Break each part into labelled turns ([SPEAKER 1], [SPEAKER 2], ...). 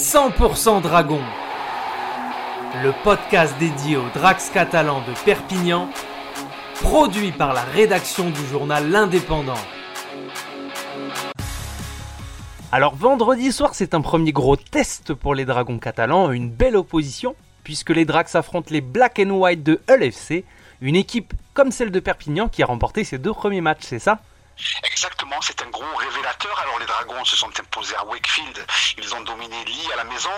[SPEAKER 1] 100% Dragon, le podcast dédié aux Drax catalans de Perpignan, produit par la rédaction du journal L'Indépendant. Alors vendredi soir, c'est un premier gros test pour les Dragons catalans, une belle opposition, puisque les Drax affrontent les Black and White de Hull FC, une équipe comme celle de Perpignan qui a remporté ses deux premiers matchs, c'est ça?
[SPEAKER 2] Exactement, c'est un gros révélateur. Alors les Dragons se sont imposés à Wakefield, ils ont dominé Lee à la maison.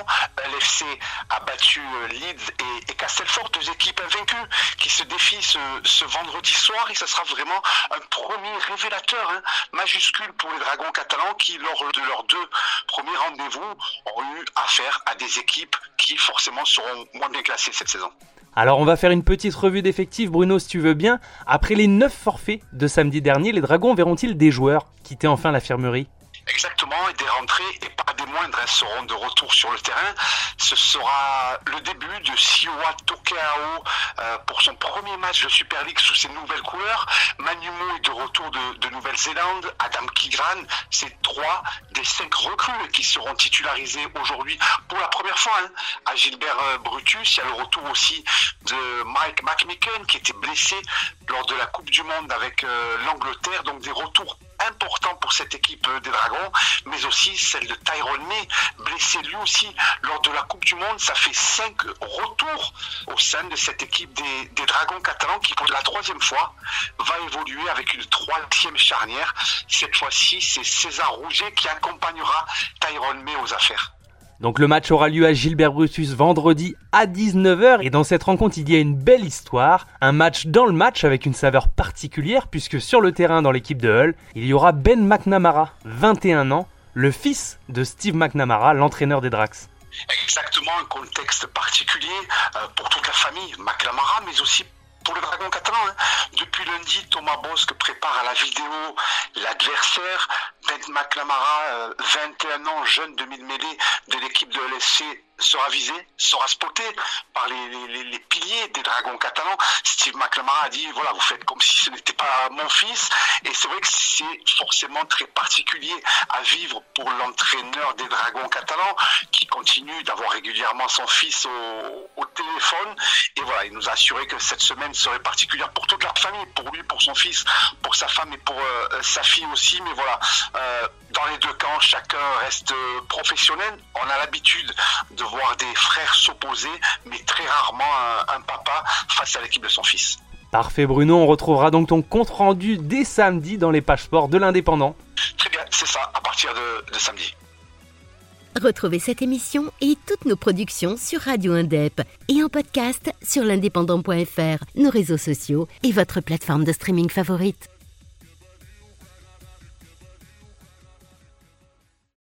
[SPEAKER 2] LFC a battu euh, Leeds et, Castlefort, deux équipes invaincues qui se défient ce, vendredi soir et ce sera vraiment un premier révélateur hein, majuscule pour les Dragons catalans qui, lors de leurs deux premiers rendez-vous, ont eu affaire à des équipes qui forcément seront moins bien classées cette saison.
[SPEAKER 1] Alors on va faire une petite revue d'effectifs Bruno si tu veux bien. Après les 9 forfaits de samedi dernier, les Dragons verront-ils des joueurs quitter enfin l'infirmerie
[SPEAKER 2] Exactement, et des rentrées, et pas des moindres, elles seront de retour sur le terrain. Ce sera le début de Siwa Tokeao euh, pour son premier match de Super League sous ses nouvelles couleurs. Manumo est de retour de, Nouvelle-Zélande. Adam Kigran, c'est trois des cinq recrues qui seront titularisés aujourd'hui pour la première fois hein. à Gilbert euh, Brutus. Il y a le retour aussi de Mike McMicken qui était blessé lors de la Coupe du Monde avec euh, l'Angleterre. Donc des retours important pour cette équipe des Dragons, mais aussi celle de Tyrone May, blessé lui aussi lors de la Coupe du Monde. Ça fait cinq retours au sein de cette équipe des, des Dragons catalans qui, pour la troisième fois, va évoluer avec une troisième charnière. Cette fois-ci, c'est César Rouget qui accompagnera Tyrone May aux affaires.
[SPEAKER 1] Donc le match aura lieu à Gilbert Brutus vendredi à 19h et dans cette rencontre il y a une belle histoire, un match dans le match avec une saveur particulière puisque sur le terrain dans l'équipe de Hull, il y aura Ben McNamara, 21 ans, le fils de Steve McNamara, l'entraîneur des Drax.
[SPEAKER 2] Exactement, un contexte particulier euh, pour toute la famille McNamara mais aussi pour le Dragon catalan. Hein. Depuis lundi, Thomas Bosque prépare à la vidéo l'adversaire. Ben McNamara, 21 euh, ans, jeune demi-mêlée de l'équipe de LSC, sera visé, sera spoté par les, des Dragons catalans. Steve McLemara a dit voilà, vous faites comme si ce n'était pas mon fils. Et c'est vrai que c'est forcément très particulier à vivre pour l'entraîneur des Dragons catalans qui continue d'avoir régulièrement son fils au, téléphone. Et voilà, il nous a assuré que cette semaine serait particulière pour toute la famille, pour lui, pour son fils, pour sa femme et pour euh, sa fille aussi. Mais voilà, euh, dans les deux camps, chacun reste professionnel. On a l'habitude de voir des frères s'opposer, mais très rarement un, papa face à l'équipe de son fils.
[SPEAKER 1] Parfait Bruno, on retrouvera donc ton compte rendu dès samedi dans les pages sport de l'Indépendant.
[SPEAKER 2] Très bien, c'est ça, à partir de, de samedi.
[SPEAKER 3] Retrouvez cette émission et toutes nos productions sur Radio Indep et en podcast sur l'indépendant.fr, nos réseaux sociaux et votre plateforme de streaming favorite.